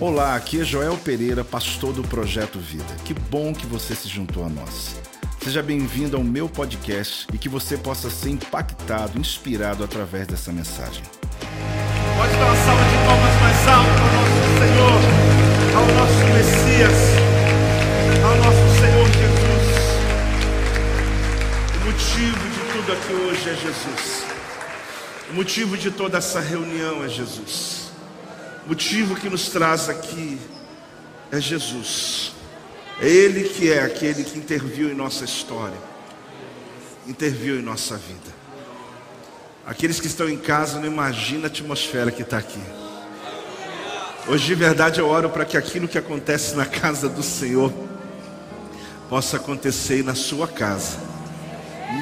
Olá, aqui é Joel Pereira, pastor do Projeto Vida. Que bom que você se juntou a nós. Seja bem-vindo ao meu podcast e que você possa ser impactado, inspirado através dessa mensagem. Pode dar uma salva de palmas mais alta ao nosso Senhor, ao nosso Messias, ao nosso Senhor Jesus. O motivo de tudo aqui hoje é Jesus. O motivo de toda essa reunião é Jesus. O motivo que nos traz aqui é Jesus. É Ele que é aquele que interviu em nossa história, interviu em nossa vida. Aqueles que estão em casa não imaginam a atmosfera que está aqui. Hoje de verdade eu oro para que aquilo que acontece na casa do Senhor possa acontecer na sua casa.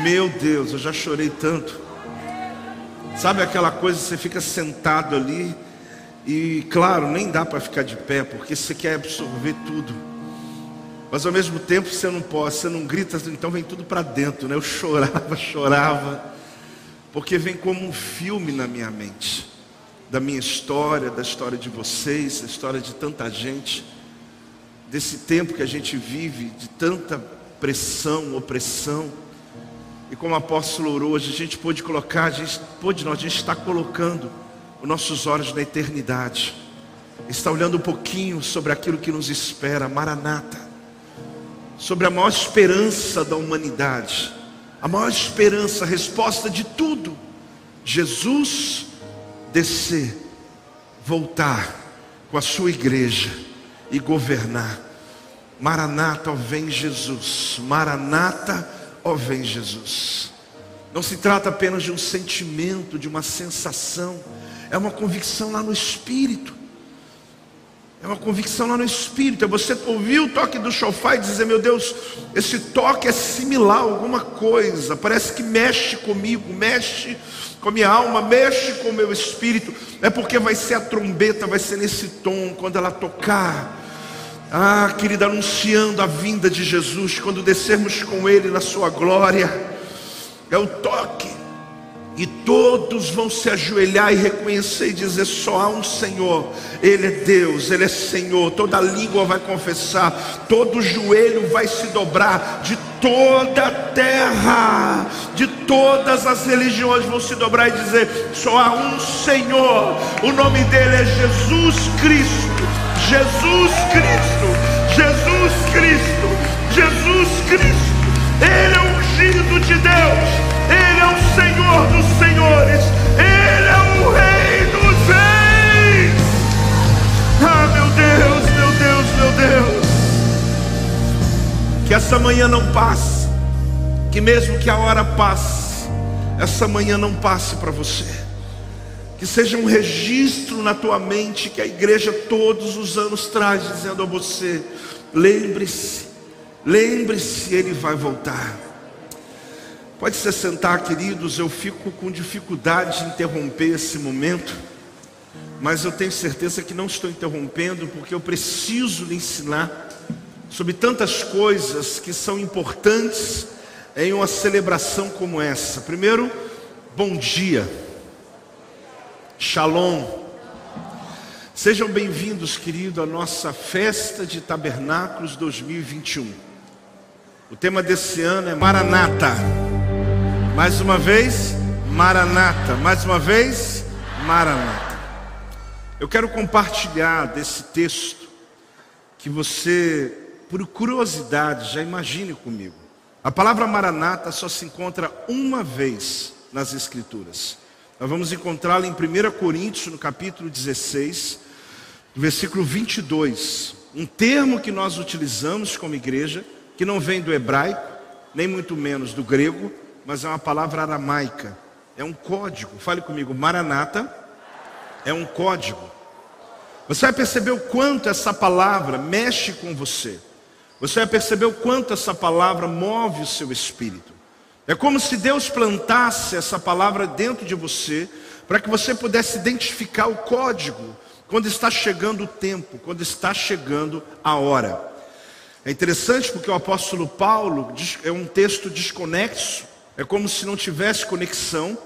Meu Deus, eu já chorei tanto. Sabe aquela coisa, você fica sentado ali e claro, nem dá para ficar de pé, porque você quer absorver tudo. Mas ao mesmo tempo você não pode, você não grita, então vem tudo para dentro, né? Eu chorava, chorava, porque vem como um filme na minha mente, da minha história, da história de vocês, da história de tanta gente, desse tempo que a gente vive, de tanta pressão, opressão. E como o apóstolo orou, hoje a gente pôde colocar, a gente pôde, não, a gente está colocando os nossos olhos na eternidade, está olhando um pouquinho sobre aquilo que nos espera, Maranata, sobre a maior esperança da humanidade, a maior esperança, a resposta de tudo, Jesus descer, voltar com a sua igreja e governar. Maranata, ó vem Jesus. Maranata, ó vem Jesus. Não se trata apenas de um sentimento, de uma sensação é uma convicção lá no espírito. É uma convicção lá no espírito. É você ouvir o toque do chofar e dizer: Meu Deus, esse toque é similar a alguma coisa. Parece que mexe comigo, mexe com a minha alma, mexe com o meu espírito. É porque vai ser a trombeta, vai ser nesse tom, quando ela tocar. Ah, querida, anunciando a vinda de Jesus, quando descermos com Ele na Sua glória. É o toque e todos vão se ajoelhar e reconhecer e dizer: só há um Senhor, Ele é Deus, Ele é Senhor. Toda língua vai confessar, todo joelho vai se dobrar, de toda a terra, de todas as religiões vão se dobrar e dizer: só há um Senhor, o nome dele é Jesus Cristo. Jesus Cristo, Jesus Cristo, Jesus Cristo, Ele é o ungido de Deus. Ele é o Senhor dos Senhores, Ele é o Rei dos Reis. Ah, meu Deus, meu Deus, meu Deus. Que essa manhã não passe, que mesmo que a hora passe, essa manhã não passe para você. Que seja um registro na tua mente que a igreja todos os anos traz, dizendo a você: lembre-se, lembre-se, ele vai voltar. Pode se sentar, queridos. Eu fico com dificuldade de interromper esse momento, mas eu tenho certeza que não estou interrompendo, porque eu preciso lhe ensinar sobre tantas coisas que são importantes em uma celebração como essa. Primeiro, bom dia, Shalom. Sejam bem-vindos, querido, à nossa festa de tabernáculos 2021. O tema desse ano é Maranata. Mais uma vez, Maranata. Mais uma vez, Maranata. Eu quero compartilhar desse texto que você, por curiosidade, já imagine comigo. A palavra Maranata só se encontra uma vez nas Escrituras. Nós vamos encontrá-la em 1 Coríntios, no capítulo 16, versículo 22. Um termo que nós utilizamos como igreja, que não vem do hebraico, nem muito menos do grego, mas é uma palavra aramaica, é um código. Fale comigo, Maranata é um código. Você vai perceber o quanto essa palavra mexe com você. Você vai perceber o quanto essa palavra move o seu espírito. É como se Deus plantasse essa palavra dentro de você, para que você pudesse identificar o código quando está chegando o tempo, quando está chegando a hora. É interessante porque o apóstolo Paulo é um texto desconexo é como se não tivesse conexão,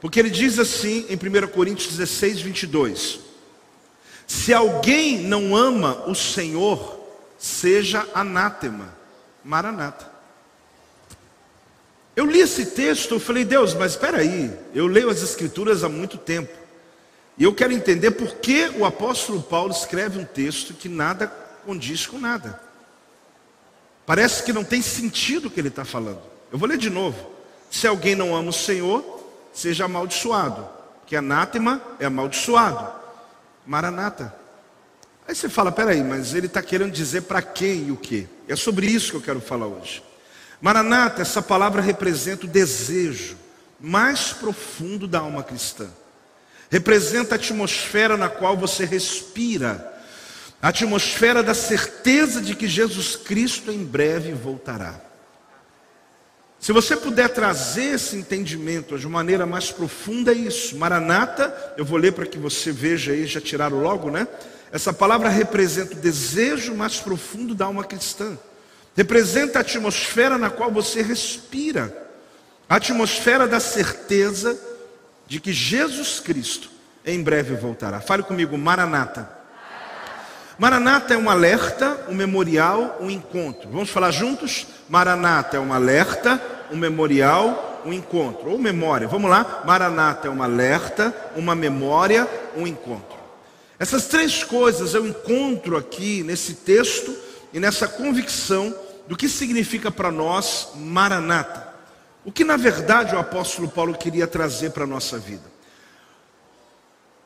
porque ele diz assim em 1 Coríntios 16, 22: Se alguém não ama o Senhor, seja anátema. Maranata. Eu li esse texto, eu falei, Deus, mas espera aí, eu leio as escrituras há muito tempo. E eu quero entender por que o apóstolo Paulo escreve um texto que nada condiz com nada. Parece que não tem sentido o que ele está falando. Eu vou ler de novo. Se alguém não ama o Senhor, seja amaldiçoado. Que anátema é amaldiçoado. Maranata. Aí você fala, peraí, mas ele está querendo dizer para quem e o que? É sobre isso que eu quero falar hoje. Maranata, essa palavra representa o desejo mais profundo da alma cristã. Representa a atmosfera na qual você respira, a atmosfera da certeza de que Jesus Cristo em breve voltará. Se você puder trazer esse entendimento de maneira mais profunda, é isso. Maranata, eu vou ler para que você veja aí, já tiraram logo, né? Essa palavra representa o desejo mais profundo da alma cristã. Representa a atmosfera na qual você respira. A atmosfera da certeza de que Jesus Cristo em breve voltará. Fale comigo, Maranata. Maranata é um alerta, um memorial, um encontro. Vamos falar juntos? Maranata é um alerta, um memorial, um encontro. Ou memória. Vamos lá? Maranata é um alerta, uma memória, um encontro. Essas três coisas eu encontro aqui nesse texto e nessa convicção do que significa para nós Maranata. O que na verdade o apóstolo Paulo queria trazer para a nossa vida.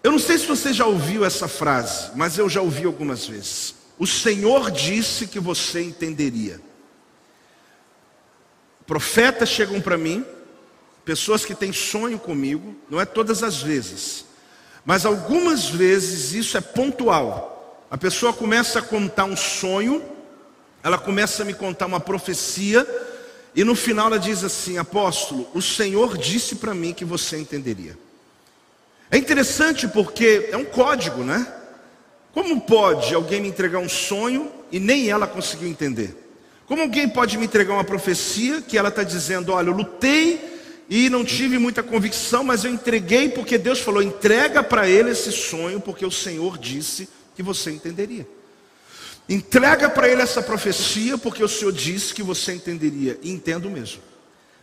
Eu não sei se você já ouviu essa frase, mas eu já ouvi algumas vezes. O Senhor disse que você entenderia. Profetas chegam para mim, pessoas que têm sonho comigo, não é todas as vezes, mas algumas vezes isso é pontual. A pessoa começa a contar um sonho, ela começa a me contar uma profecia, e no final ela diz assim: Apóstolo, o Senhor disse para mim que você entenderia. É interessante porque é um código, né? Como pode alguém me entregar um sonho e nem ela conseguiu entender? Como alguém pode me entregar uma profecia que ela está dizendo: Olha, eu lutei e não tive muita convicção, mas eu entreguei porque Deus falou: entrega para ele esse sonho, porque o Senhor disse que você entenderia. Entrega para ele essa profecia, porque o Senhor disse que você entenderia. E entendo mesmo.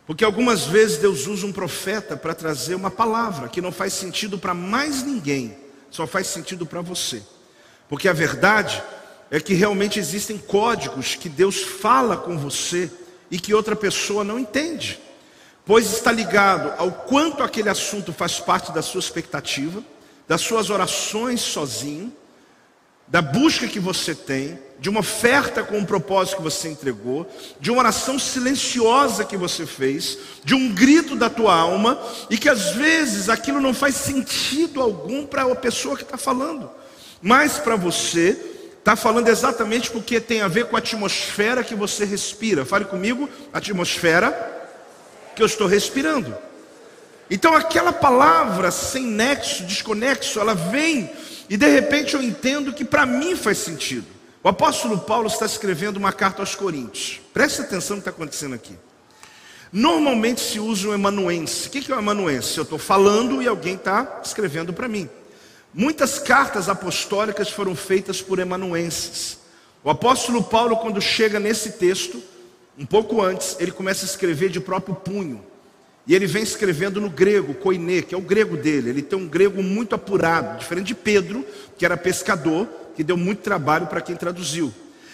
Porque algumas vezes Deus usa um profeta para trazer uma palavra que não faz sentido para mais ninguém, só faz sentido para você. Porque a verdade é que realmente existem códigos que Deus fala com você e que outra pessoa não entende, pois está ligado ao quanto aquele assunto faz parte da sua expectativa, das suas orações sozinho, da busca que você tem, de uma oferta com um propósito que você entregou, de uma oração silenciosa que você fez, de um grito da tua alma, e que às vezes aquilo não faz sentido algum para a pessoa que está falando, mas para você, está falando exatamente porque tem a ver com a atmosfera que você respira. Fale comigo, atmosfera que eu estou respirando. Então aquela palavra sem nexo, desconexo, ela vem e de repente eu entendo que para mim faz sentido. O apóstolo Paulo está escrevendo uma carta aos Coríntios. Preste atenção no que está acontecendo aqui. Normalmente se usa o emanuense. O que é o emanuense? Eu estou falando e alguém está escrevendo para mim. Muitas cartas apostólicas foram feitas por emanuenses. O apóstolo Paulo, quando chega nesse texto, um pouco antes, ele começa a escrever de próprio punho. E ele vem escrevendo no grego, koine, que é o grego dele. Ele tem um grego muito apurado, diferente de Pedro, que era pescador, que deu muito trabalho para quem traduziu.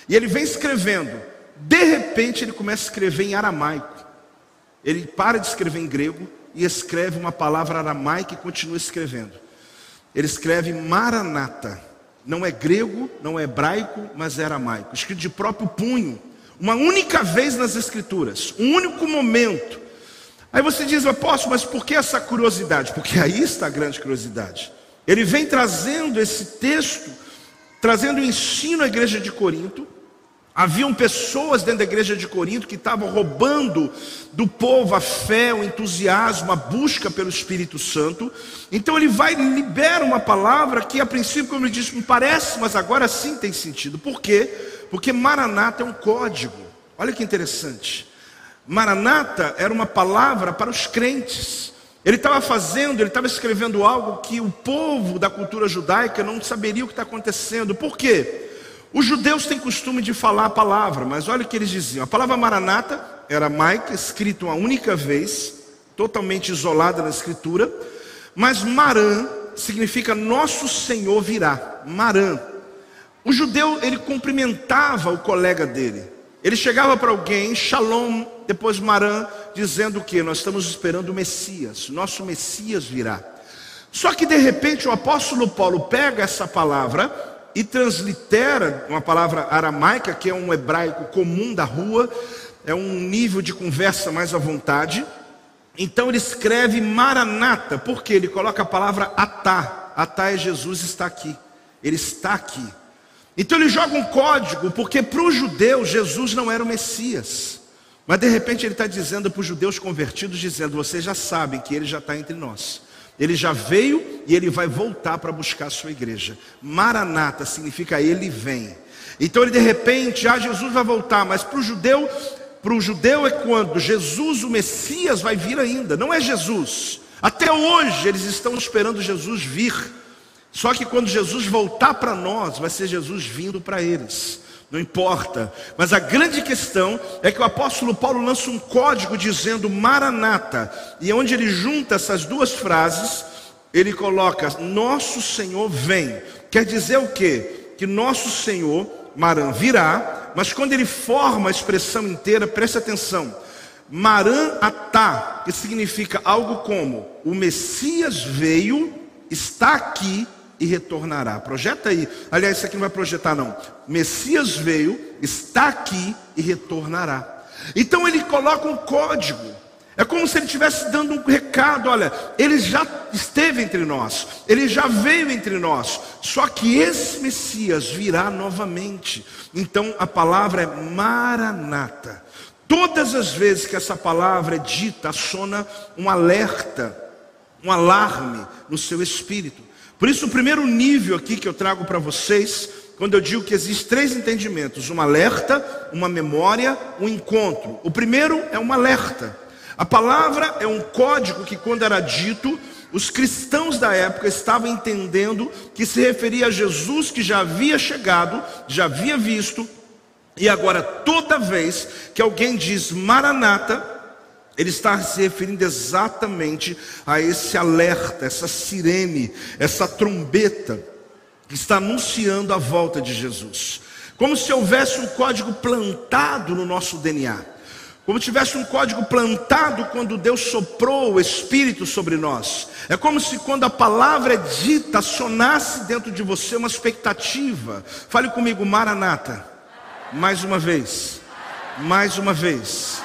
E ele vem escrevendo. De repente ele começa a escrever em aramaico. Ele para de escrever em grego e escreve uma palavra aramaica e continua escrevendo. Ele escreve Maranata. Não é grego, não é hebraico, mas é aramaico. Escrito de próprio punho. Uma única vez nas escrituras. Um único momento. Aí você diz, apóstolo, mas por que essa curiosidade? Porque aí está a grande curiosidade. Ele vem trazendo esse texto trazendo ensino à igreja de Corinto. Haviam pessoas dentro da igreja de Corinto que estavam roubando do povo a fé, o entusiasmo, a busca pelo Espírito Santo. Então ele vai libera uma palavra que a princípio, como ele disse, me parece, mas agora sim tem sentido. Por quê? Porque Maranata é um código. Olha que interessante. Maranata era uma palavra para os crentes. Ele estava fazendo, ele estava escrevendo algo que o povo da cultura judaica não saberia o que está acontecendo. Por quê? Os judeus têm costume de falar a palavra, mas olha o que eles diziam. A palavra maranata era maica, escrito uma única vez, totalmente isolada na escritura, mas maran significa nosso Senhor virá. Maran. O judeu, ele cumprimentava o colega dele. Ele chegava para alguém, Shalom, depois Marã, dizendo que nós estamos esperando o Messias, nosso Messias virá. Só que de repente o apóstolo Paulo pega essa palavra e translitera uma palavra aramaica, que é um hebraico comum da rua, é um nível de conversa mais à vontade. Então ele escreve Maranata, porque ele coloca a palavra atá. Atá é Jesus está aqui. Ele está aqui. Então ele joga um código, porque para os judeus Jesus não era o Messias. Mas de repente ele está dizendo para os judeus convertidos, dizendo: vocês já sabem que ele já está entre nós. Ele já veio e ele vai voltar para buscar a sua igreja. Maranata significa ele vem. Então ele de repente, ah, Jesus vai voltar, mas para o judeu, para o judeu é quando Jesus, o Messias, vai vir ainda. Não é Jesus. Até hoje eles estão esperando Jesus vir. Só que quando Jesus voltar para nós, vai ser Jesus vindo para eles. Não importa. Mas a grande questão é que o apóstolo Paulo lança um código dizendo Maranata. E onde ele junta essas duas frases, ele coloca: Nosso Senhor vem. Quer dizer o quê? Que nosso Senhor, Maran, virá. Mas quando ele forma a expressão inteira, preste atenção. Maran atá, que significa algo como: O Messias veio, está aqui e retornará. Projeta aí. Aliás, isso aqui não vai projetar, não. Messias veio, está aqui e retornará. Então ele coloca um código. É como se ele estivesse dando um recado: olha, ele já esteve entre nós, ele já veio entre nós, só que esse Messias virá novamente. Então a palavra é maranata. Todas as vezes que essa palavra é dita, sona um alerta, um alarme no seu espírito. Por isso, o primeiro nível aqui que eu trago para vocês, quando eu digo que existem três entendimentos: um alerta, uma memória, um encontro. O primeiro é um alerta. A palavra é um código que, quando era dito, os cristãos da época estavam entendendo que se referia a Jesus que já havia chegado, já havia visto, e agora toda vez que alguém diz Maranata, ele está se referindo exatamente a esse alerta, essa sirene, essa trombeta que está anunciando a volta de Jesus. Como se houvesse um código plantado no nosso DNA. Como tivesse um código plantado quando Deus soprou o Espírito sobre nós. É como se quando a palavra é dita, sonasse dentro de você uma expectativa. Fale comigo, Maranata. Mais uma vez. Mais uma vez.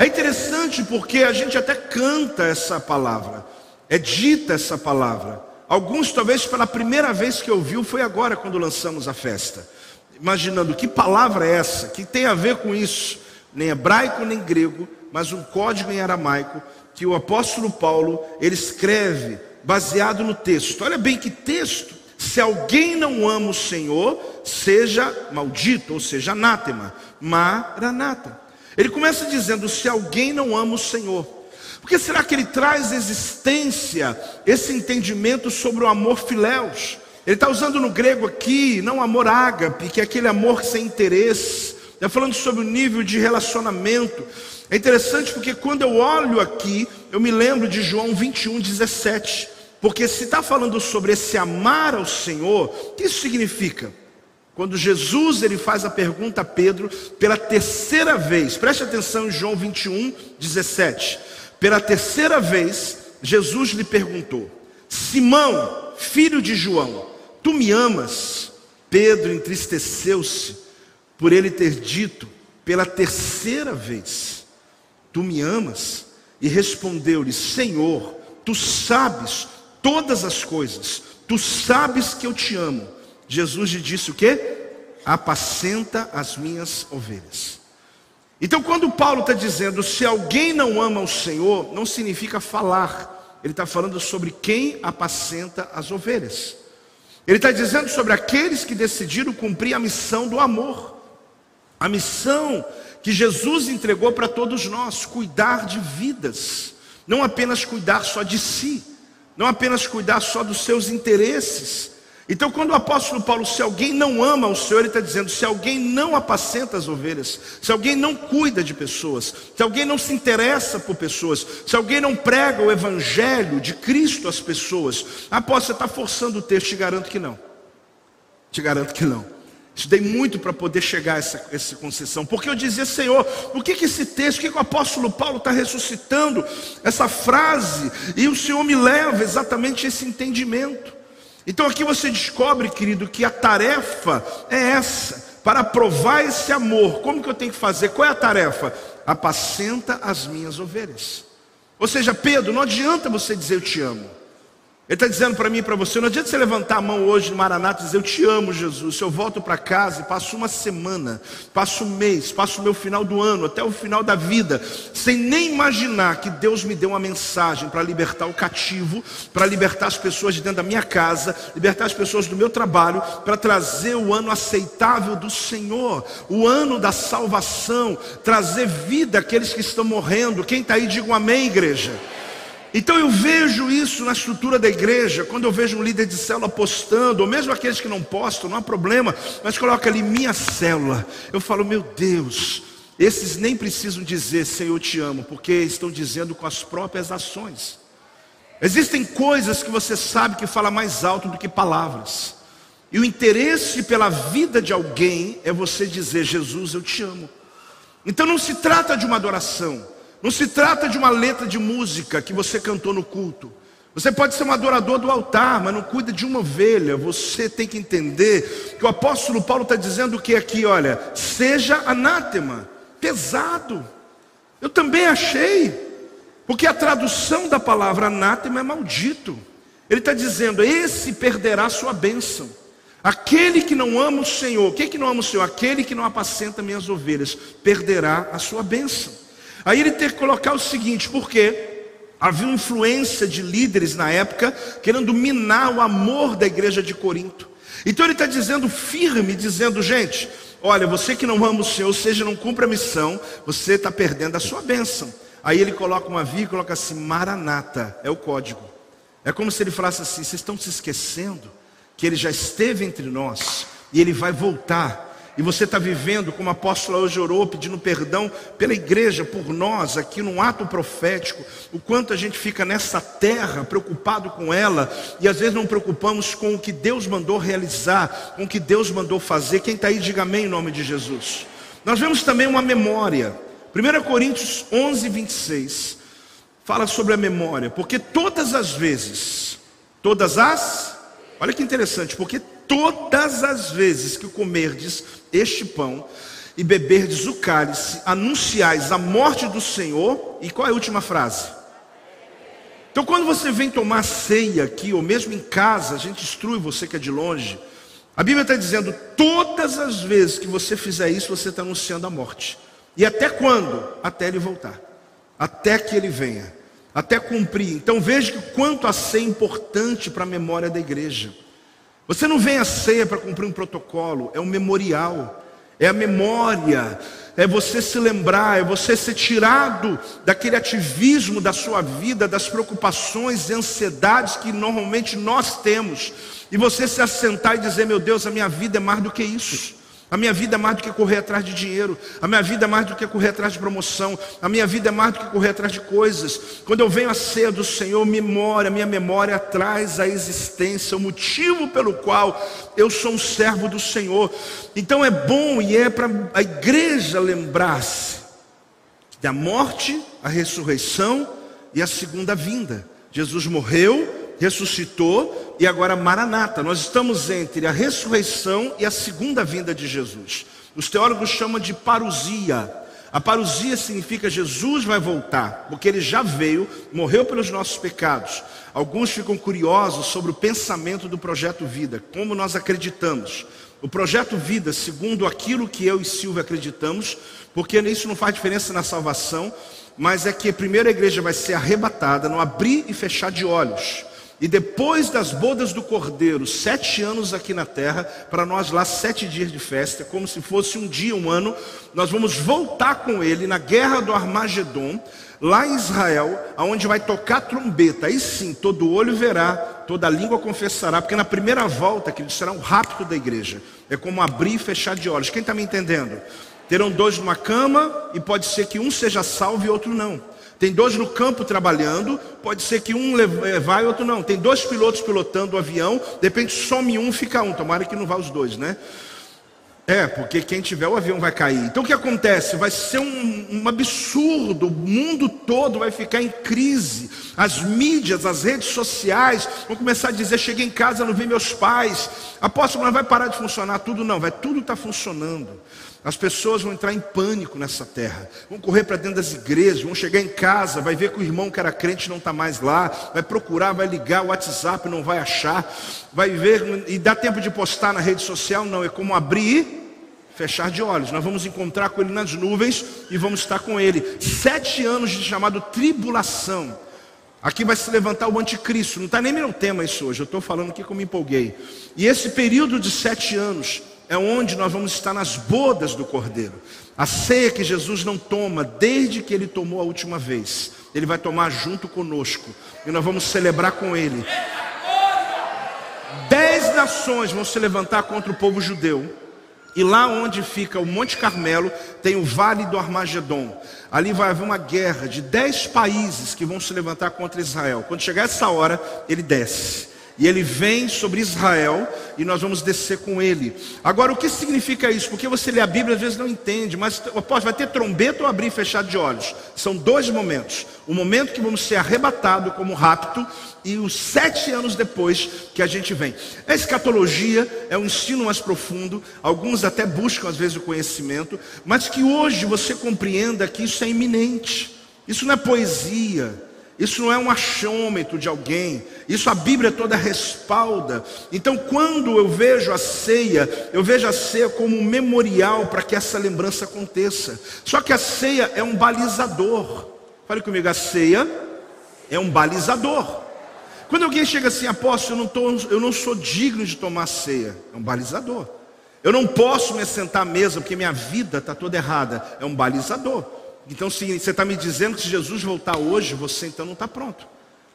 É interessante porque a gente até canta essa palavra, é dita essa palavra. Alguns, talvez pela primeira vez que ouviu, foi agora quando lançamos a festa. Imaginando que palavra é essa, que tem a ver com isso, nem hebraico nem grego, mas um código em aramaico que o apóstolo Paulo ele escreve baseado no texto. Olha bem que texto. Se alguém não ama o Senhor, seja maldito, ou seja, anátema. Maranata. Ele começa dizendo: se alguém não ama o Senhor, porque será que ele traz existência, esse entendimento sobre o amor filéus? Ele está usando no grego aqui, não amor ágape, que é aquele amor sem interesse. Está falando sobre o nível de relacionamento. É interessante porque quando eu olho aqui, eu me lembro de João 21, 17. Porque se está falando sobre esse amar ao Senhor, o que isso significa? Quando Jesus ele faz a pergunta a Pedro pela terceira vez, preste atenção em João 21, 17. Pela terceira vez, Jesus lhe perguntou: Simão, filho de João, tu me amas? Pedro entristeceu-se por ele ter dito pela terceira vez: Tu me amas? E respondeu-lhe: Senhor, tu sabes todas as coisas, tu sabes que eu te amo. Jesus lhe disse o que? Apacenta as minhas ovelhas. Então, quando Paulo está dizendo se alguém não ama o Senhor, não significa falar, ele está falando sobre quem apacenta as ovelhas. Ele está dizendo sobre aqueles que decidiram cumprir a missão do amor, a missão que Jesus entregou para todos nós, cuidar de vidas. não apenas cuidar só de si, não apenas cuidar só dos seus interesses. Então, quando o apóstolo Paulo, se alguém não ama o Senhor, ele está dizendo: se alguém não apacenta as ovelhas, se alguém não cuida de pessoas, se alguém não se interessa por pessoas, se alguém não prega o evangelho de Cristo às pessoas, apóstolo, você está forçando o texto, te garanto que não. Te garanto que não. Estudei muito para poder chegar a essa, essa concessão, porque eu dizia, Senhor, o que, que esse texto, o que, que o apóstolo Paulo está ressuscitando essa frase, e o Senhor me leva exatamente a esse entendimento. Então aqui você descobre, querido, que a tarefa é essa, para provar esse amor. Como que eu tenho que fazer? Qual é a tarefa? Apacenta as minhas ovelhas. Ou seja, Pedro, não adianta você dizer eu te amo. Ele está dizendo para mim e para você: não adianta você levantar a mão hoje no Maranata e dizer eu te amo, Jesus. Eu volto para casa e passo uma semana, passo um mês, passo o meu final do ano, até o final da vida, sem nem imaginar que Deus me deu uma mensagem para libertar o cativo, para libertar as pessoas de dentro da minha casa, libertar as pessoas do meu trabalho, para trazer o ano aceitável do Senhor, o ano da salvação, trazer vida àqueles que estão morrendo. Quem está aí, diga um amém, igreja. Então eu vejo isso na estrutura da igreja, quando eu vejo um líder de célula postando, ou mesmo aqueles que não postam, não há problema, mas coloca ali minha célula. Eu falo, meu Deus, esses nem precisam dizer Senhor te amo, porque estão dizendo com as próprias ações. Existem coisas que você sabe que fala mais alto do que palavras. E o interesse pela vida de alguém é você dizer Jesus eu te amo. Então não se trata de uma adoração. Não se trata de uma letra de música que você cantou no culto. Você pode ser um adorador do altar, mas não cuida de uma ovelha. Você tem que entender que o apóstolo Paulo está dizendo que aqui, olha, seja anátema, pesado. Eu também achei, porque a tradução da palavra anátema é maldito. Ele está dizendo: esse perderá sua bênção. Aquele que não ama o Senhor, quem que não ama o Senhor? Aquele que não apacenta minhas ovelhas, perderá a sua bênção. Aí ele tem que colocar o seguinte, porque havia influência de líderes na época querendo minar o amor da igreja de Corinto. Então ele está dizendo firme, dizendo, gente, olha, você que não ama o Senhor, ou seja, não cumpre a missão, você está perdendo a sua bênção. Aí ele coloca uma vírgula e coloca assim, Maranata, é o código. É como se ele falasse assim, vocês estão se esquecendo que ele já esteve entre nós e ele vai voltar e você está vivendo, como a apóstola hoje orou, pedindo perdão pela igreja, por nós, aqui num ato profético, o quanto a gente fica nessa terra preocupado com ela, e às vezes não preocupamos com o que Deus mandou realizar, com o que Deus mandou fazer. Quem está aí, diga amém em nome de Jesus. Nós vemos também uma memória. 1 Coríntios 11, 26 fala sobre a memória, porque todas as vezes, todas as, olha que interessante, porque todas as vezes que comerdes este pão e beberdes o cálice, anunciais a morte do Senhor. E qual é a última frase? Então, quando você vem tomar ceia aqui, ou mesmo em casa, a gente instrui você que é de longe. A Bíblia está dizendo: todas as vezes que você fizer isso, você está anunciando a morte. E até quando? Até ele voltar. Até que ele venha. Até cumprir. Então veja que quanto a ceia é importante para a memória da igreja. Você não vem à ceia para cumprir um protocolo, é um memorial, é a memória, é você se lembrar, é você ser tirado daquele ativismo da sua vida, das preocupações e ansiedades que normalmente nós temos, e você se assentar e dizer: Meu Deus, a minha vida é mais do que isso. A minha vida é mais do que correr atrás de dinheiro. A minha vida é mais do que correr atrás de promoção. A minha vida é mais do que correr atrás de coisas. Quando eu venho à ceia do Senhor, memória, minha memória traz a existência, o motivo pelo qual eu sou um servo do Senhor. Então é bom e é para a igreja lembrar-se da morte, a ressurreição e a segunda vinda. Jesus morreu, ressuscitou e agora Maranata. Nós estamos entre a ressurreição e a segunda vinda de Jesus. Os teólogos chamam de parousia. A parousia significa Jesus vai voltar, porque ele já veio, morreu pelos nossos pecados. Alguns ficam curiosos sobre o pensamento do projeto Vida, como nós acreditamos. O projeto Vida, segundo aquilo que eu e Silvia acreditamos, porque isso não faz diferença na salvação, mas é que primeiro a igreja vai ser arrebatada no abrir e fechar de olhos. E depois das bodas do cordeiro, sete anos aqui na terra, para nós lá sete dias de festa, como se fosse um dia, um ano, nós vamos voltar com ele na guerra do Armagedon, lá em Israel, aonde vai tocar trombeta. Aí sim, todo olho verá, toda língua confessará, porque na primeira volta, que será um rapto da igreja. É como abrir e fechar de olhos. Quem está me entendendo? Terão dois numa cama e pode ser que um seja salvo e outro não. Tem dois no campo trabalhando, pode ser que um eh, vai e outro não. Tem dois pilotos pilotando o avião, de repente some um, fica um. Tomara que não vá os dois, né? É, porque quem tiver o avião vai cair. Então o que acontece? Vai ser um, um, absurdo, o mundo todo vai ficar em crise. As mídias, as redes sociais vão começar a dizer: cheguei em casa, não vi meus pais. Apóstolo, não vai parar de funcionar tudo, não, vai tudo está funcionando. As pessoas vão entrar em pânico nessa terra, vão correr para dentro das igrejas, vão chegar em casa, vai ver que o irmão que era crente não está mais lá, vai procurar, vai ligar o WhatsApp, não vai achar, vai ver, e dá tempo de postar na rede social? Não, é como abrir fechar de olhos. Nós vamos encontrar com ele nas nuvens e vamos estar com ele. Sete anos de chamado tribulação. Aqui vai se levantar o anticristo. Não está nem meu tema isso hoje. Eu estou falando aqui como me empolguei. E esse período de sete anos é onde nós vamos estar nas bodas do Cordeiro. A ceia que Jesus não toma desde que ele tomou a última vez. Ele vai tomar junto conosco. E nós vamos celebrar com ele. Dez nações vão se levantar contra o povo judeu. E lá onde fica o Monte Carmelo, tem o Vale do Armagedon. Ali vai haver uma guerra de dez países que vão se levantar contra Israel. Quando chegar essa hora, ele desce. E ele vem sobre Israel e nós vamos descer com ele. Agora, o que significa isso? Porque você lê a Bíblia às vezes não entende, mas após vai ter trombeta ou abrir e fechar de olhos. São dois momentos. O momento que vamos ser arrebatados como rapto e os sete anos depois que a gente vem. A escatologia é um ensino mais profundo, alguns até buscam às vezes o conhecimento, mas que hoje você compreenda que isso é iminente. Isso não é poesia. Isso não é um achômetro de alguém, isso a Bíblia toda respalda. Então, quando eu vejo a ceia, eu vejo a ceia como um memorial para que essa lembrança aconteça. Só que a ceia é um balizador. Fale comigo, a ceia é um balizador. Quando alguém chega assim, apóstolo, eu não, tô, eu não sou digno de tomar ceia, é um balizador. Eu não posso me sentar à mesa porque minha vida está toda errada, é um balizador. Então, se você está me dizendo que se Jesus voltar hoje, você então não está pronto.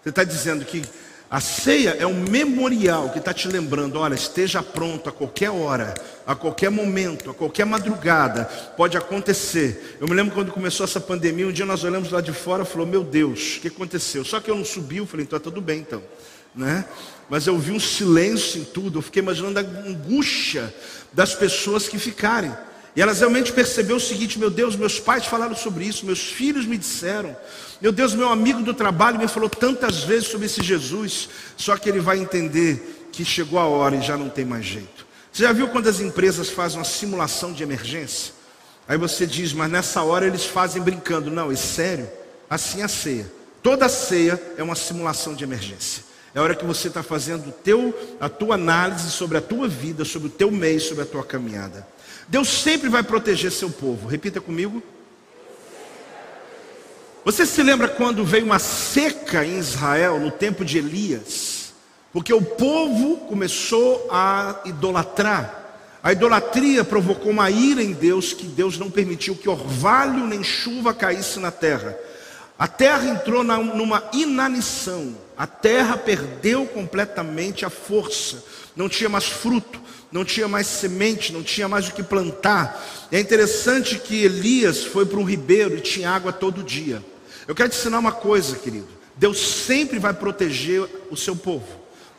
Você está dizendo que a ceia é um memorial que está te lembrando: olha, esteja pronto a qualquer hora, a qualquer momento, a qualquer madrugada, pode acontecer. Eu me lembro quando começou essa pandemia, um dia nós olhamos lá de fora e falou: meu Deus, o que aconteceu? Só que eu não subi, eu falei: então tudo bem então, né? Mas eu vi um silêncio em tudo, eu fiquei imaginando a angústia das pessoas que ficarem. E elas realmente perceberam o seguinte: meu Deus, meus pais falaram sobre isso, meus filhos me disseram. Meu Deus, meu amigo do trabalho me falou tantas vezes sobre esse Jesus. Só que ele vai entender que chegou a hora e já não tem mais jeito. Você já viu quando as empresas fazem uma simulação de emergência? Aí você diz, mas nessa hora eles fazem brincando. Não, é sério. Assim é a ceia. Toda ceia é uma simulação de emergência. É a hora que você está fazendo teu, a tua análise sobre a tua vida, sobre o teu mês, sobre a tua caminhada. Deus sempre vai proteger seu povo. Repita comigo. Você se lembra quando veio uma seca em Israel no tempo de Elias? Porque o povo começou a idolatrar. A idolatria provocou uma ira em Deus que Deus não permitiu que orvalho nem chuva caísse na terra. A terra entrou numa inanição. A terra perdeu completamente a força. Não tinha mais fruto não tinha mais semente, não tinha mais o que plantar. É interessante que Elias foi para um ribeiro e tinha água todo dia. Eu quero te ensinar uma coisa, querido. Deus sempre vai proteger o seu povo.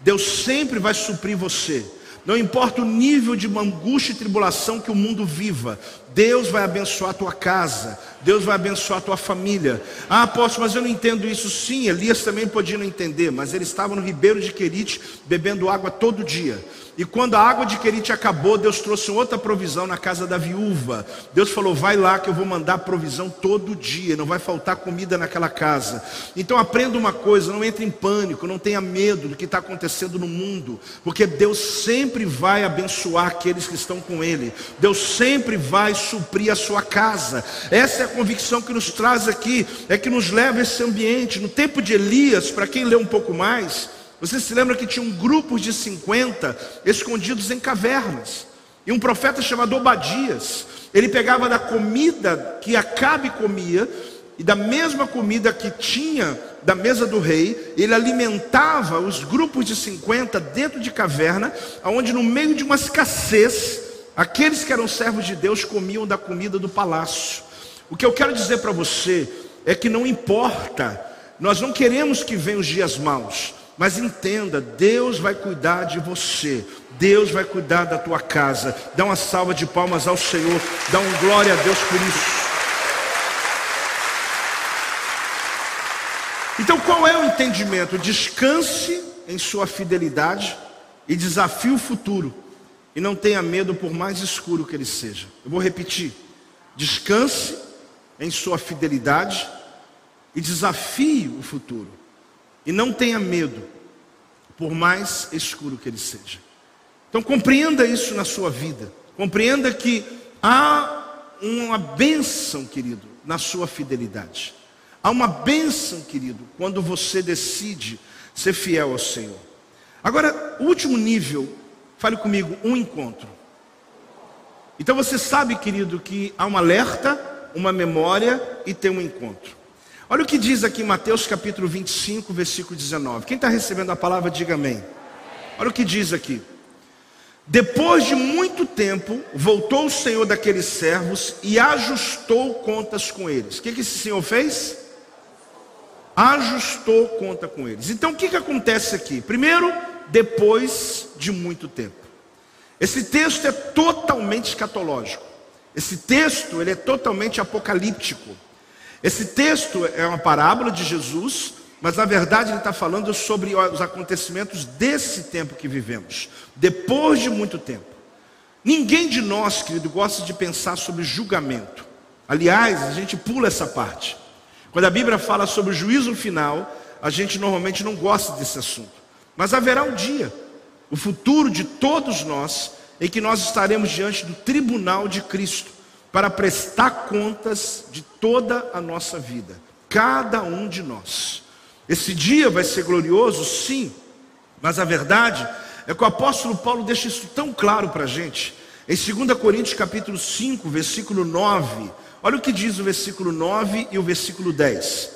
Deus sempre vai suprir você. Não importa o nível de angústia e tribulação que o mundo viva, Deus vai abençoar a tua casa, Deus vai abençoar a tua família. Ah, apóstolo, mas eu não entendo isso. Sim, Elias também podia não entender, mas ele estava no ribeiro de Querite, bebendo água todo dia. E quando a água de Querite acabou, Deus trouxe outra provisão na casa da viúva. Deus falou: vai lá que eu vou mandar provisão todo dia, não vai faltar comida naquela casa. Então aprenda uma coisa: não entre em pânico, não tenha medo do que está acontecendo no mundo, porque Deus sempre vai abençoar aqueles que estão com Ele. Deus sempre vai suprir a sua casa. Essa é a convicção que nos traz aqui, é que nos leva a esse ambiente. No tempo de Elias, para quem lê um pouco mais, Você se lembra que tinha um grupo de 50 escondidos em cavernas. E um profeta chamado Obadias, ele pegava da comida que Acabe comia, e da mesma comida que tinha da mesa do rei, ele alimentava os grupos de 50 dentro de caverna, onde no meio de uma escassez, aqueles que eram servos de Deus comiam da comida do palácio. O que eu quero dizer para você é que não importa, nós não queremos que venham os dias maus, mas entenda, Deus vai cuidar de você. Deus vai cuidar da tua casa. Dá uma salva de palmas ao Senhor. Dá um glória a Deus por isso. Então, qual é o entendimento? Descanse em sua fidelidade e desafie o futuro. E não tenha medo por mais escuro que ele seja. Eu vou repetir. Descanse em sua fidelidade e desafie o futuro. E não tenha medo, por mais escuro que ele seja. Então compreenda isso na sua vida. Compreenda que há uma bênção, querido, na sua fidelidade. Há uma bênção, querido, quando você decide ser fiel ao Senhor. Agora, o último nível, fale comigo, um encontro. Então você sabe, querido, que há um alerta, uma memória e tem um encontro. Olha o que diz aqui em Mateus capítulo 25, versículo 19. Quem está recebendo a palavra, diga amém. Olha o que diz aqui. Depois de muito tempo, voltou o Senhor daqueles servos e ajustou contas com eles. O que, que esse Senhor fez? Ajustou conta com eles. Então o que, que acontece aqui? Primeiro, depois de muito tempo. Esse texto é totalmente escatológico. Esse texto ele é totalmente apocalíptico. Esse texto é uma parábola de Jesus, mas na verdade ele está falando sobre os acontecimentos desse tempo que vivemos, depois de muito tempo. Ninguém de nós, querido, gosta de pensar sobre julgamento. Aliás, a gente pula essa parte. Quando a Bíblia fala sobre o juízo final, a gente normalmente não gosta desse assunto. Mas haverá um dia, o futuro de todos nós, em que nós estaremos diante do tribunal de Cristo para prestar contas de toda a nossa vida, cada um de nós. Esse dia vai ser glorioso, sim, mas a verdade é que o apóstolo Paulo deixa isso tão claro para a gente. Em 2 Coríntios capítulo 5, versículo 9, olha o que diz o versículo 9 e o versículo 10.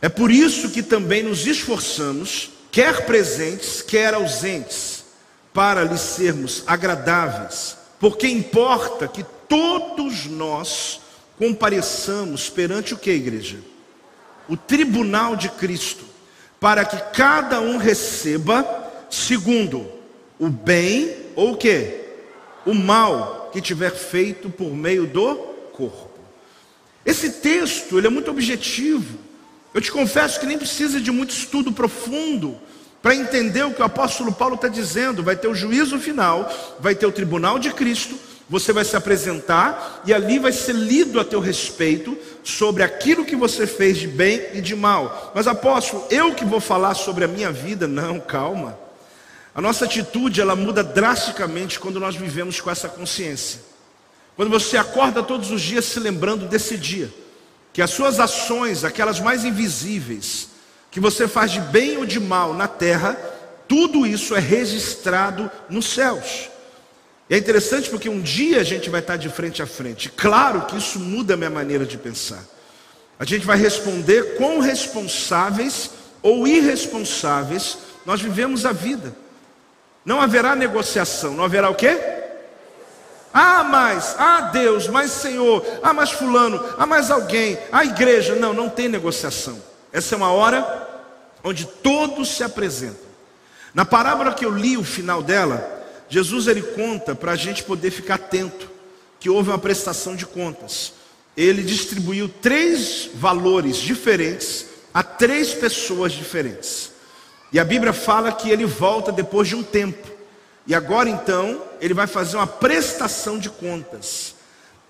É por isso que também nos esforçamos, quer presentes, quer ausentes, para lhe sermos agradáveis, porque importa que todos nós compareçamos perante o que, igreja? O tribunal de Cristo, para que cada um receba segundo o bem ou o que? O mal que tiver feito por meio do corpo. Esse texto, ele é muito objetivo. Eu te confesso que nem precisa de muito estudo profundo para entender o que o apóstolo Paulo está dizendo. Vai ter o juízo final, vai ter o tribunal de Cristo, você vai se apresentar e ali vai ser lido a teu respeito sobre aquilo que você fez de bem e de mal. Mas apóstolo, eu que vou falar sobre a minha vida? Não, calma. A nossa atitude ela muda drasticamente quando nós vivemos com essa consciência. Quando você acorda todos os dias se lembrando desse dia, que as suas ações, aquelas mais invisíveis, que você faz de bem ou de mal na terra, tudo isso é registrado nos céus. E é interessante porque um dia a gente vai estar de frente a frente. Claro que isso muda a minha maneira de pensar. A gente vai responder quão responsáveis ou irresponsáveis nós vivemos a vida. Não haverá negociação, não haverá o quê? Ah, mais, ah, Deus, mais Senhor, ah, mais Fulano, ah, mais alguém, a igreja. Não, não tem negociação. Essa é uma hora onde todos se apresentam. Na parábola que eu li o final dela, Jesus ele conta para a gente poder ficar atento que houve uma prestação de contas. Ele distribuiu três valores diferentes a três pessoas diferentes. E a Bíblia fala que ele volta depois de um tempo. E agora então, ele vai fazer uma prestação de contas.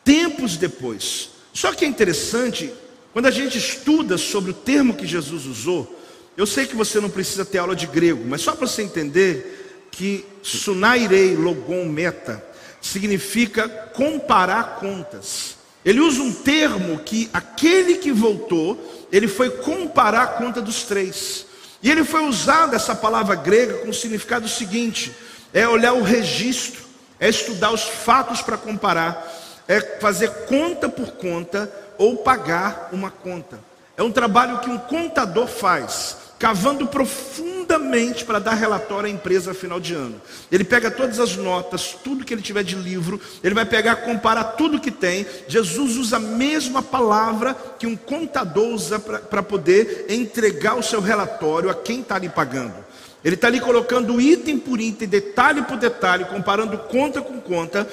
Tempos depois. Só que é interessante, quando a gente estuda sobre o termo que Jesus usou, eu sei que você não precisa ter aula de grego, mas só para você entender, que sunairei logon meta significa comparar contas. Ele usa um termo que aquele que voltou, ele foi comparar a conta dos três. E ele foi usado essa palavra grega com o significado seguinte: é olhar o registro, é estudar os fatos para comparar, é fazer conta por conta ou pagar uma conta. É um trabalho que um contador faz, cavando profundamente para dar relatório à empresa final de ano. Ele pega todas as notas, tudo que ele tiver de livro, ele vai pegar, comparar tudo que tem. Jesus usa a mesma palavra que um contador usa para poder entregar o seu relatório a quem está lhe pagando. Ele está ali colocando item por item, detalhe por detalhe, comparando conta com conta,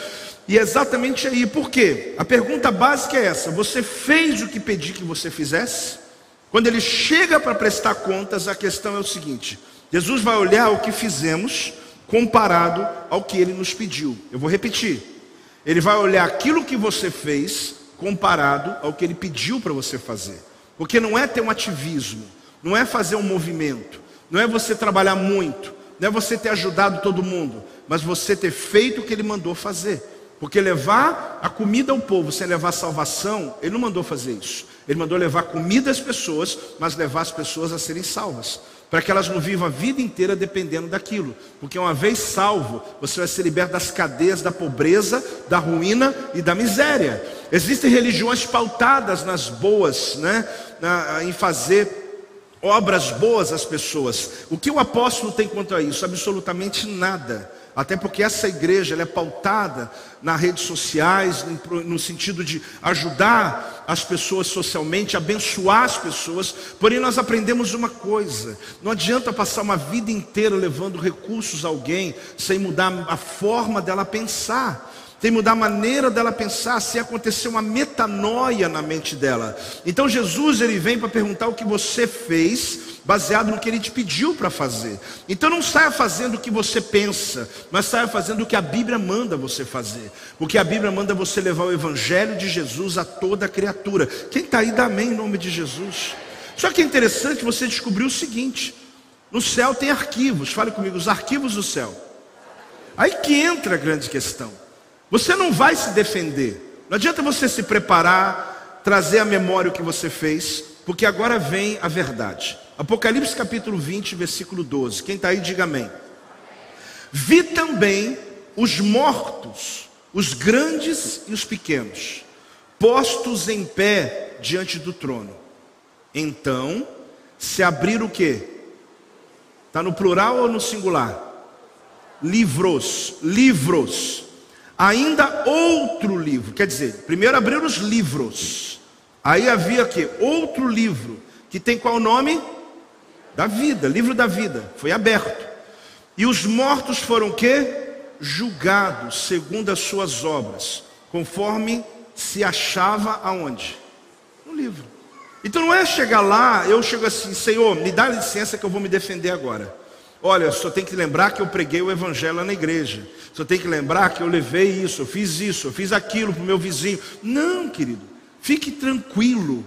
e é exatamente aí. Por quê? A pergunta básica é essa: você fez o que pedi que você fizesse? Quando ele chega para prestar contas, a questão é o seguinte: Jesus vai olhar o que fizemos comparado ao que ele nos pediu. Eu vou repetir. Ele vai olhar aquilo que você fez comparado ao que ele pediu para você fazer. Porque não é ter um ativismo, não é fazer um movimento, não é você trabalhar muito, não é você ter ajudado todo mundo, mas você ter feito o que ele mandou fazer. Porque levar a comida ao povo sem levar salvação, ele não mandou fazer isso. Ele mandou levar comida às pessoas, mas levar as pessoas a serem salvas. Para que elas não vivam a vida inteira dependendo daquilo. Porque uma vez salvo, você vai ser liberto das cadeias da pobreza, da ruína e da miséria. Existem religiões pautadas nas boas, né? Na, em fazer obras boas às pessoas. O que o apóstolo tem contra isso? Absolutamente nada. Até porque essa igreja é pautada nas redes sociais, no sentido de ajudar as pessoas socialmente, abençoar as pessoas. Porém, nós aprendemos uma coisa: não adianta passar uma vida inteira levando recursos a alguém sem mudar a forma dela pensar tem que mudar a maneira dela pensar, se acontecer uma metanoia na mente dela. Então Jesus ele vem para perguntar o que você fez, baseado no que ele te pediu para fazer. Então não saia fazendo o que você pensa, mas saia fazendo o que a Bíblia manda você fazer. Porque a Bíblia manda você levar o evangelho de Jesus a toda criatura. Quem está aí, dá amém em nome de Jesus. Só que é interessante você descobrir o seguinte: no céu tem arquivos, fale comigo, os arquivos do céu. Aí que entra a grande questão. Você não vai se defender. Não adianta você se preparar, trazer à memória o que você fez, porque agora vem a verdade. Apocalipse capítulo 20, versículo 12. Quem está aí, diga amém. Vi também os mortos, os grandes e os pequenos, postos em pé diante do trono. Então se abriram o que? Está no plural ou no singular? Livros, livros ainda outro livro. Quer dizer, primeiro abriram os livros. Aí havia aqui outro livro que tem qual nome? Da vida, livro da vida. Foi aberto. E os mortos foram que julgados segundo as suas obras, conforme se achava aonde? No livro. Então não é chegar lá, eu chego assim, Senhor, me dá licença que eu vou me defender agora. Olha, só tem que lembrar que eu preguei o evangelho na igreja. Só tem que lembrar que eu levei isso, eu fiz isso, eu fiz aquilo para o meu vizinho. Não, querido, fique tranquilo,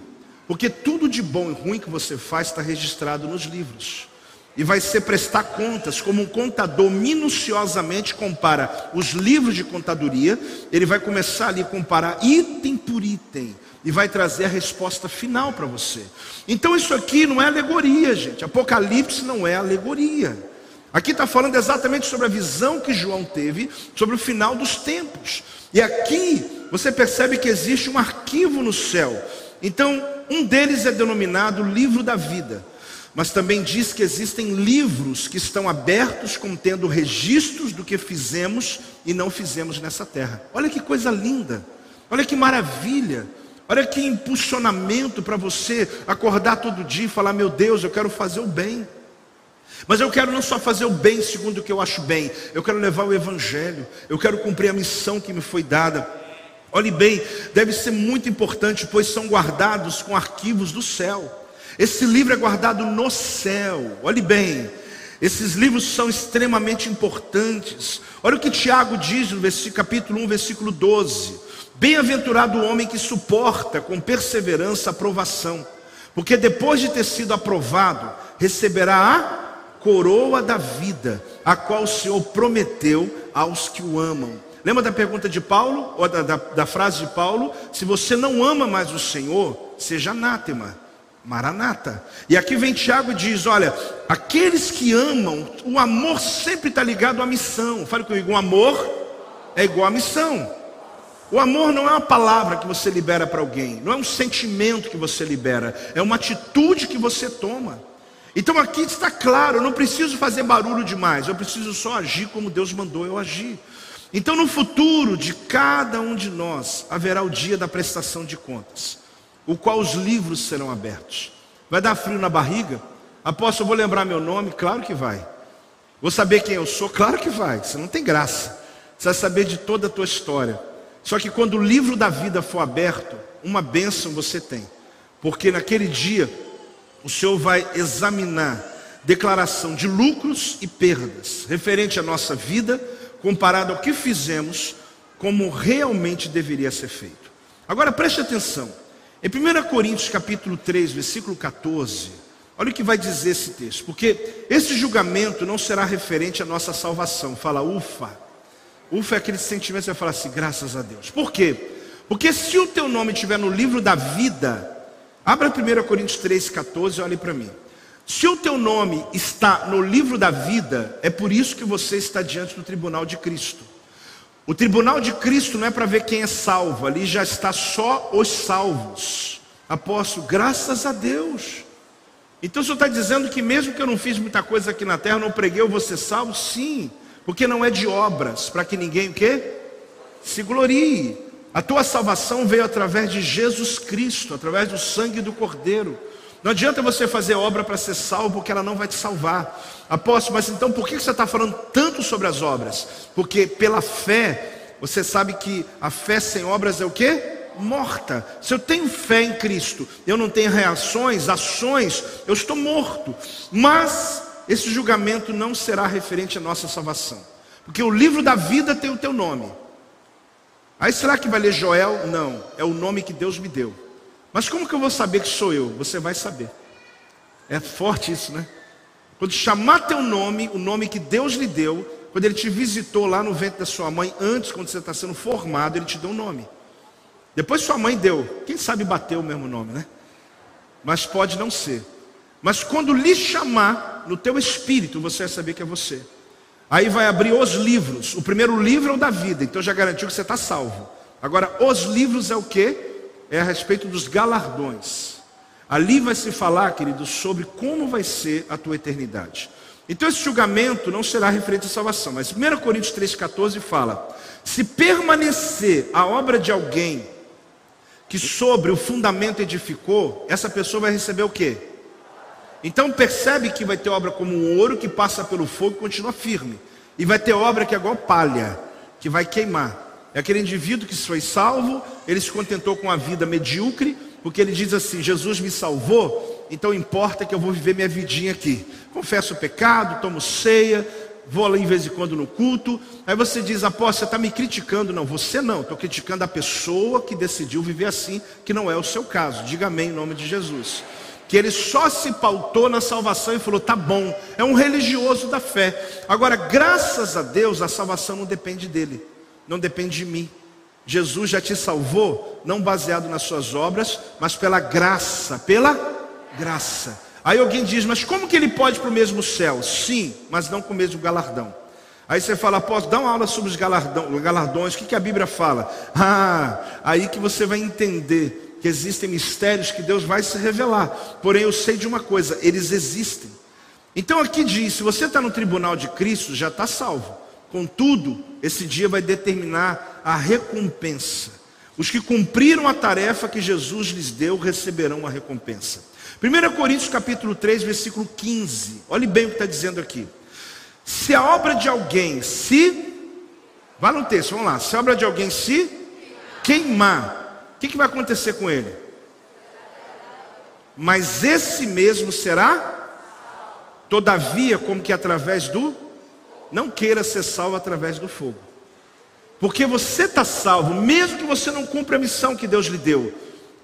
porque tudo de bom e ruim que você faz está registrado nos livros. E vai ser prestar contas, como um contador minuciosamente compara os livros de contadoria, ele vai começar ali a comparar item por item e vai trazer a resposta final para você. Então isso aqui não é alegoria, gente. Apocalipse não é alegoria. Aqui está falando exatamente sobre a visão que João teve sobre o final dos tempos. E aqui você percebe que existe um arquivo no céu. Então, um deles é denominado livro da vida. Mas também diz que existem livros que estão abertos contendo registros do que fizemos e não fizemos nessa terra. Olha que coisa linda. Olha que maravilha. Olha que impulsionamento para você acordar todo dia e falar: Meu Deus, eu quero fazer o bem. Mas eu quero não só fazer o bem segundo o que eu acho bem, eu quero levar o Evangelho, eu quero cumprir a missão que me foi dada. Olhe bem, deve ser muito importante, pois são guardados com arquivos do céu. Esse livro é guardado no céu. Olhe bem, esses livros são extremamente importantes. Olha o que Tiago diz no capítulo 1, versículo 12. Bem-aventurado o homem que suporta com perseverança a provação, porque depois de ter sido aprovado, receberá a coroa da vida, a qual o Senhor prometeu aos que o amam. Lembra da pergunta de Paulo, ou da, da, da frase de Paulo? Se você não ama mais o Senhor, seja anátema. Maranata. E aqui vem Tiago e diz: olha, aqueles que amam, o amor sempre está ligado à missão. Fale comigo, o amor é igual à missão. O amor não é uma palavra que você libera para alguém, não é um sentimento que você libera, é uma atitude que você toma. Então aqui está claro, eu não preciso fazer barulho demais, eu preciso só agir como Deus mandou eu agir. Então no futuro de cada um de nós haverá o dia da prestação de contas, o qual os livros serão abertos. Vai dar frio na barriga? Apóstolo, eu vou lembrar meu nome? Claro que vai. Vou saber quem eu sou? Claro que vai. Você não tem graça. Você vai saber de toda a tua história. Só que quando o livro da vida for aberto, uma bênção você tem. Porque naquele dia o Senhor vai examinar declaração de lucros e perdas referente à nossa vida, comparado ao que fizemos, como realmente deveria ser feito. Agora preste atenção. Em 1 Coríntios capítulo 3, versículo 14, olha o que vai dizer esse texto, porque esse julgamento não será referente à nossa salvação. Fala, ufa. Ufa é aquele sentimento você vai falar assim, graças a Deus. Por quê? Porque se o teu nome estiver no livro da vida, abra 1 Coríntios 3, 14 e olhe para mim. Se o teu nome está no livro da vida, é por isso que você está diante do tribunal de Cristo. O tribunal de Cristo não é para ver quem é salvo, ali já está só os salvos. Apóstolo, graças a Deus. Então o senhor está dizendo que mesmo que eu não fiz muita coisa aqui na terra, não preguei, eu vou ser salvo? Sim. Porque não é de obras, para que ninguém o quê? Se glorie. A tua salvação veio através de Jesus Cristo, através do sangue do Cordeiro. Não adianta você fazer obra para ser salvo, porque ela não vai te salvar. Apóstolo, mas então por que você está falando tanto sobre as obras? Porque pela fé, você sabe que a fé sem obras é o quê? Morta. Se eu tenho fé em Cristo, eu não tenho reações, ações, eu estou morto. Mas esse julgamento não será referente à nossa salvação. Porque o livro da vida tem o teu nome. Aí será que vai ler Joel? Não, é o nome que Deus me deu. Mas como que eu vou saber que sou eu? Você vai saber. É forte isso, né? Quando chamar teu nome, o nome que Deus lhe deu, quando ele te visitou lá no ventre da sua mãe, antes, quando você está sendo formado, ele te deu um nome. Depois sua mãe deu, quem sabe bateu o mesmo nome, né? Mas pode não ser. Mas quando lhe chamar, no teu espírito, você vai saber que é você. Aí vai abrir os livros. O primeiro livro é o da vida, então já garantiu que você está salvo. Agora, os livros é o que? É a respeito dos galardões. Ali vai se falar, querido, sobre como vai ser a tua eternidade. Então esse julgamento não será referente à salvação, mas 1 Coríntios 3,14 fala: se permanecer a obra de alguém que sobre o fundamento edificou, essa pessoa vai receber o quê? Então percebe que vai ter obra como um ouro que passa pelo fogo e continua firme. E vai ter obra que é igual palha, que vai queimar. É aquele indivíduo que foi salvo, ele se contentou com a vida medíocre, porque ele diz assim: Jesus me salvou, então importa que eu vou viver minha vidinha aqui. Confesso o pecado, tomo ceia, vou lá em vez em quando no culto. Aí você diz, apóstolo, você está me criticando. Não, você não, estou criticando a pessoa que decidiu viver assim, que não é o seu caso. Diga amém em nome de Jesus que ele só se pautou na salvação e falou: tá bom, é um religioso da fé. Agora, graças a Deus, a salvação não depende dele, não depende de mim. Jesus já te salvou, não baseado nas suas obras, mas pela graça, pela graça. Aí alguém diz, mas como que ele pode ir para o mesmo céu? Sim, mas não com o mesmo galardão. Aí você fala, posso dar uma aula sobre os galardões, o que, que a Bíblia fala? Ah, aí que você vai entender que existem mistérios que Deus vai se revelar. Porém, eu sei de uma coisa: eles existem. Então aqui diz: se você está no tribunal de Cristo, já está salvo. Contudo, esse dia vai determinar a recompensa. Os que cumpriram a tarefa que Jesus lhes deu receberão a recompensa. 1 Coríntios capítulo 3, versículo 15. Olhe bem o que está dizendo aqui. Se a obra de alguém se. Vá no texto, vamos lá. Se a obra de alguém se queimar, que, que vai acontecer com ele? Mas esse mesmo será, todavia, como que através do, não queira ser salvo através do fogo, porque você está salvo, mesmo que você não cumpra a missão que Deus lhe deu,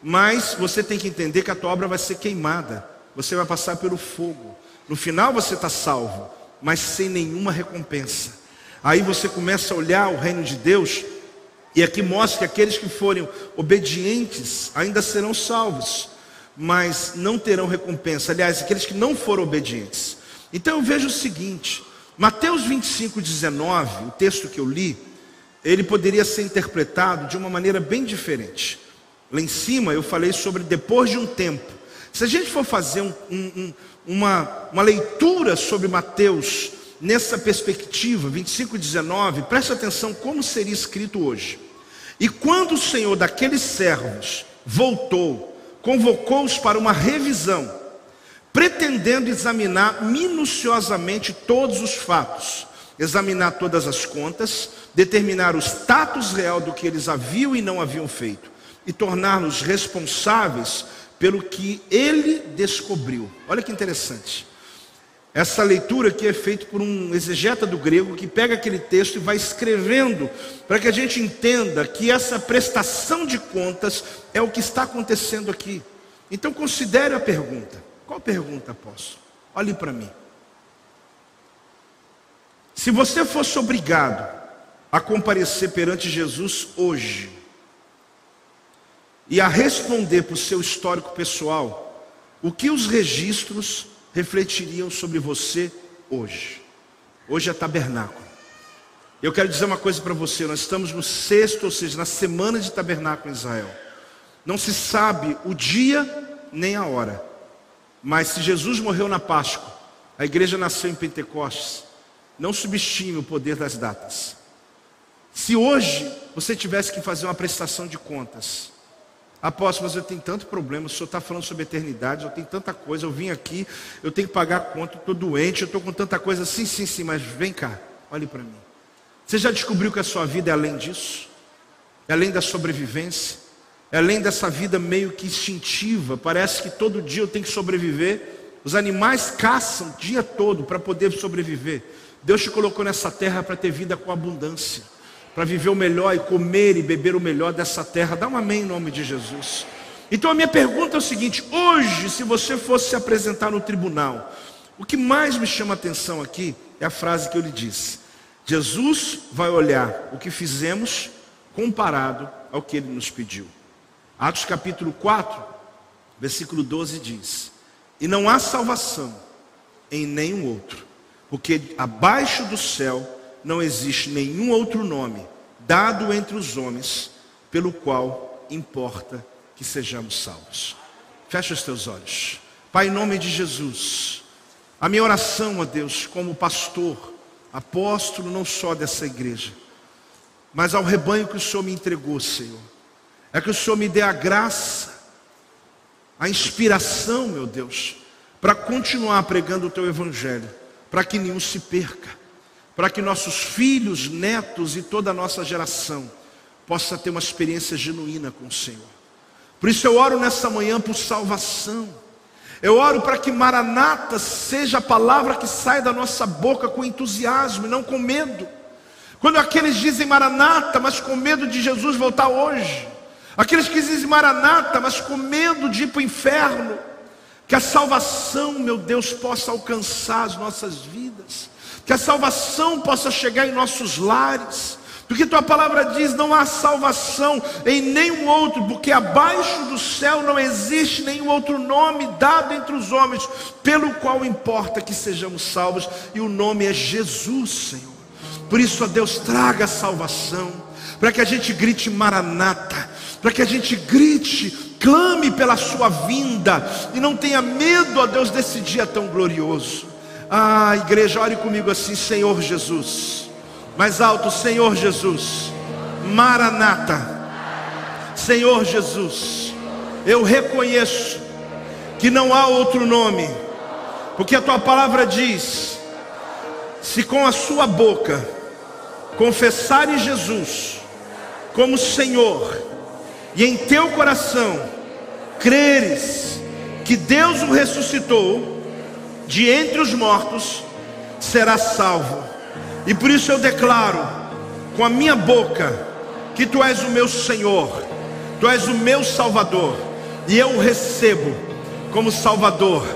mas você tem que entender que a tua obra vai ser queimada, você vai passar pelo fogo, no final você está salvo, mas sem nenhuma recompensa. Aí você começa a olhar o reino de Deus e aqui mostra que aqueles que forem obedientes ainda serão salvos. mas não terão recompensa. Aliás, aqueles que não foram obedientes. Então eu vejo o seguinte: Mateus 25, 19, o texto que eu li, ele poderia ser interpretado de uma maneira bem diferente. Lá em cima eu falei sobre depois de um tempo. Se a gente for fazer um, um, uma, uma leitura sobre Mateus nessa perspectiva, 25, 19, preste atenção como seria escrito hoje. E quando o Senhor daqueles servos voltou, convocou-os para uma revisão, pretendendo examinar minuciosamente todos os fatos, examinar todas as contas, determinar o status real do que eles haviam e não haviam feito, e torná-los responsáveis pelo que ele descobriu. Olha que interessante. Essa leitura aqui é feita por um exegeta do grego que pega aquele texto e vai escrevendo para que a gente entenda que essa prestação de contas é o que está acontecendo aqui. Então considere a pergunta. Qual pergunta, posso? Olhe para mim. Se você fosse obrigado a comparecer perante Jesus hoje e a responder para o seu histórico pessoal, o que os registros refletiriam sobre você hoje. Hoje é tabernáculo. Eu quero dizer uma coisa para você: nós estamos no sexto, ou seja, na semana de tabernáculo em Israel. Não se sabe o dia nem a hora, mas se Jesus morreu na Páscoa, a igreja nasceu em Pentecostes, não subestime o poder das datas. Se hoje você tivesse que fazer uma prestação de contas, Apóstolo, mas eu tenho tanto problema, o senhor está falando sobre eternidade, eu tenho tanta coisa, eu vim aqui, eu tenho que pagar a conta, estou doente, eu estou com tanta coisa, sim, sim, sim, mas vem cá, olhe para mim. Você já descobriu que a sua vida é além disso? É além da sobrevivência? É além dessa vida meio que instintiva, parece que todo dia eu tenho que sobreviver. Os animais caçam o dia todo para poder sobreviver. Deus te colocou nessa terra para ter vida com abundância para viver o melhor e comer e beber o melhor dessa terra. Dá um amém em nome de Jesus. Então a minha pergunta é o seguinte: hoje, se você fosse se apresentar no tribunal, o que mais me chama a atenção aqui é a frase que eu lhe disse. Jesus vai olhar o que fizemos comparado ao que ele nos pediu. Atos capítulo 4, versículo 12 diz: E não há salvação em nenhum outro, porque abaixo do céu não existe nenhum outro nome dado entre os homens pelo qual importa que sejamos salvos. Fecha os teus olhos. Pai, em nome de Jesus, a minha oração, a Deus, como pastor, apóstolo não só dessa igreja, mas ao rebanho que o Senhor me entregou, Senhor, é que o Senhor me dê a graça, a inspiração, meu Deus, para continuar pregando o teu evangelho, para que nenhum se perca para que nossos filhos, netos e toda a nossa geração possa ter uma experiência genuína com o Senhor. Por isso eu oro nessa manhã por salvação. Eu oro para que Maranata seja a palavra que sai da nossa boca com entusiasmo e não com medo. Quando aqueles dizem Maranata, mas com medo de Jesus voltar hoje. Aqueles que dizem Maranata, mas com medo de ir para o inferno. Que a salvação, meu Deus, possa alcançar as nossas vidas que a salvação possa chegar em nossos lares, porque tua palavra diz: não há salvação em nenhum outro, porque abaixo do céu não existe nenhum outro nome dado entre os homens, pelo qual importa que sejamos salvos, e o nome é Jesus, Senhor. Por isso, ó Deus, traga a salvação, para que a gente grite Maranata, para que a gente grite, clame pela Sua vinda, e não tenha medo, ó Deus, desse dia tão glorioso. Ah, igreja, ore comigo assim, Senhor Jesus. Mais alto, Senhor Jesus. Maranata. Senhor Jesus. Eu reconheço que não há outro nome, porque a tua palavra diz: se com a sua boca confessares Jesus como Senhor, e em teu coração creres que Deus o ressuscitou, de entre os mortos será salvo. E por isso eu declaro com a minha boca que tu és o meu Senhor, tu és o meu Salvador, e eu o recebo como Salvador,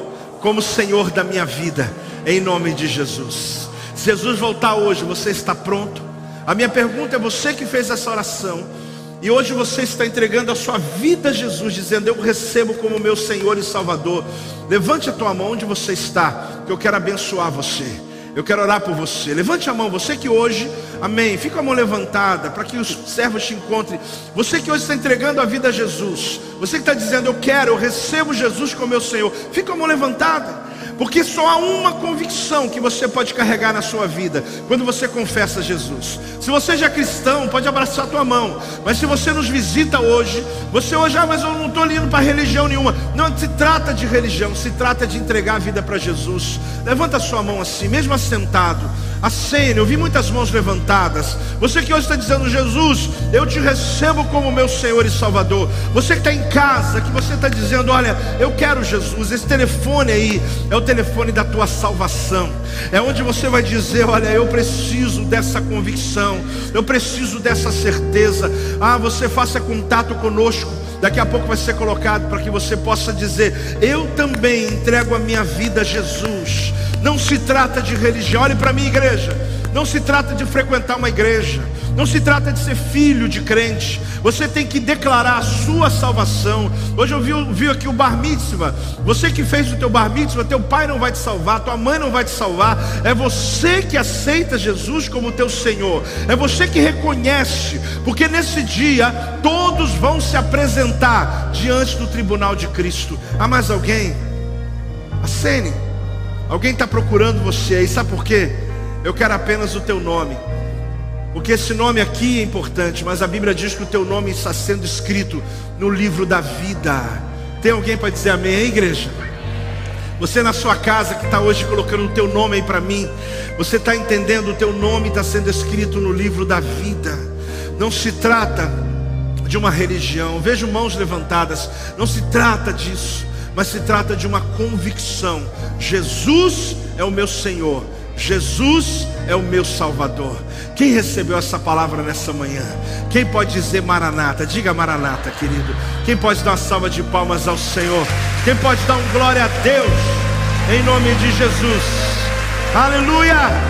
como Senhor da minha vida, em nome de Jesus. Se Jesus voltar hoje, você está pronto? A minha pergunta é: você que fez essa oração, E hoje você está entregando a sua vida a Jesus, dizendo: Eu recebo como meu Senhor e Salvador. Levante a tua mão onde você está, que eu quero abençoar você. Eu quero orar por você. Levante a mão, você que hoje, amém. Fica a mão levantada para que os servos te encontrem. Você que hoje está entregando a vida a Jesus. Você que está dizendo, eu quero, eu recebo Jesus como meu Senhor. Fica a mão levantada. Porque só há uma convicção que você pode carregar na sua vida quando você confessa Jesus. Se você já é cristão, pode abraçar a tua mão. Mas se você nos visita hoje, você hoje, ah, mas eu não estou indo para religião nenhuma. Não se trata de religião, se trata de entregar a vida para Jesus. Levanta a sua mão assim, mesmo assentado. Acene, eu vi muitas mãos levantadas. Você que hoje está dizendo, Jesus, eu te recebo como meu Senhor e Salvador. Você que está em casa, que você está dizendo, olha, eu quero Jesus. Esse telefone aí é o telefone da tua salvação. É onde você vai dizer, olha, eu preciso dessa convicção, eu preciso dessa certeza. Ah, você faça contato conosco. Daqui a pouco vai ser colocado para que você possa dizer: Eu também entrego a minha vida a Jesus. Não se trata de religião. Olhe para mim, igreja. Não se trata de frequentar uma igreja. Não se trata de ser filho de crente. Você tem que declarar a sua salvação. Hoje eu vi, vi aqui o bar mitzvah. Você que fez o teu bar mitzvah, teu pai não vai te salvar, tua mãe não vai te salvar. É você que aceita Jesus como teu Senhor. É você que reconhece. Porque nesse dia todos vão se apresentar diante do tribunal de Cristo. Há mais alguém? Acene. Alguém está procurando você aí, sabe por quê? Eu quero apenas o teu nome. Porque esse nome aqui é importante, mas a Bíblia diz que o teu nome está sendo escrito no livro da vida. Tem alguém para dizer amém aí, igreja? Você na sua casa que está hoje colocando o teu nome aí para mim, você está entendendo o teu nome está sendo escrito no livro da vida. Não se trata de uma religião, vejo mãos levantadas, não se trata disso mas se trata de uma convicção: Jesus é o meu Senhor, Jesus é o meu Salvador. Quem recebeu essa palavra nessa manhã? Quem pode dizer Maranata? Diga Maranata, querido. Quem pode dar uma salva de palmas ao Senhor? Quem pode dar um glória a Deus? Em nome de Jesus. Aleluia!